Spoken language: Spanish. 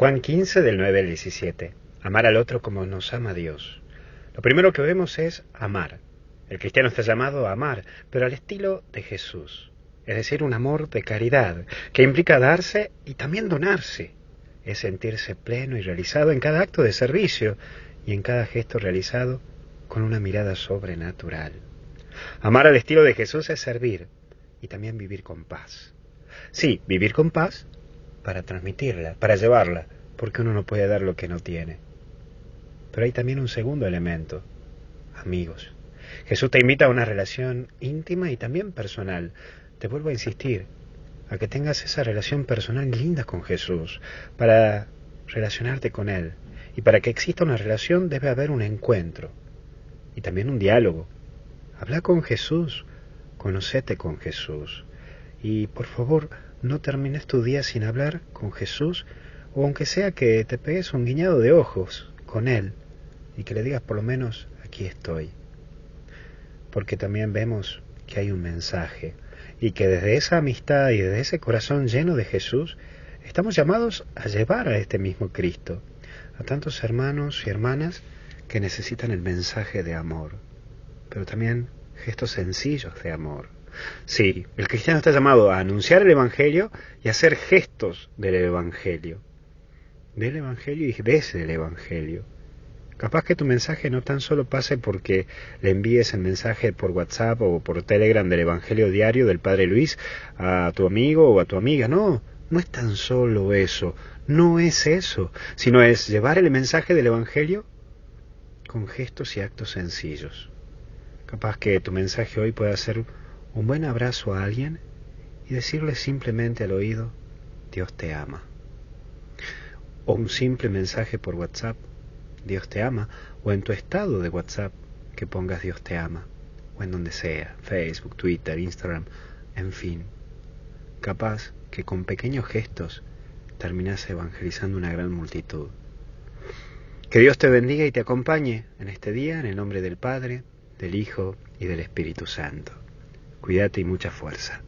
Juan 15 del 9 al 17. Amar al otro como nos ama Dios. Lo primero que vemos es amar. El cristiano está llamado a amar, pero al estilo de Jesús. Es decir, un amor de caridad, que implica darse y también donarse. Es sentirse pleno y realizado en cada acto de servicio y en cada gesto realizado con una mirada sobrenatural. Amar al estilo de Jesús es servir y también vivir con paz. Sí, vivir con paz para transmitirla, para llevarla, porque uno no puede dar lo que no tiene. Pero hay también un segundo elemento, amigos. Jesús te invita a una relación íntima y también personal. Te vuelvo a insistir, a que tengas esa relación personal linda con Jesús, para relacionarte con Él. Y para que exista una relación debe haber un encuentro y también un diálogo. Habla con Jesús, conocete con Jesús. Y por favor, no termines tu día sin hablar con Jesús, o aunque sea que te pegues un guiñado de ojos con Él y que le digas por lo menos, aquí estoy. Porque también vemos que hay un mensaje y que desde esa amistad y desde ese corazón lleno de Jesús, estamos llamados a llevar a este mismo Cristo, a tantos hermanos y hermanas que necesitan el mensaje de amor, pero también gestos sencillos de amor Sí, el cristiano está llamado a anunciar el Evangelio y a hacer gestos del Evangelio. Del Evangelio y desde el Evangelio. Capaz que tu mensaje no tan solo pase porque le envíes el mensaje por WhatsApp o por Telegram del Evangelio diario del Padre Luis a tu amigo o a tu amiga. No, no es tan solo eso. No es eso, sino es llevar el mensaje del Evangelio con gestos y actos sencillos. Capaz que tu mensaje hoy pueda ser un buen abrazo a alguien y decirle simplemente al oído, Dios te ama. O un simple mensaje por WhatsApp, Dios te ama, o en tu estado de WhatsApp que pongas Dios te ama, o en donde sea, Facebook, Twitter, Instagram, en fin. Capaz que con pequeños gestos terminas evangelizando una gran multitud. Que Dios te bendiga y te acompañe en este día en el nombre del Padre, del Hijo y del Espíritu Santo. Cuídate y mucha fuerza.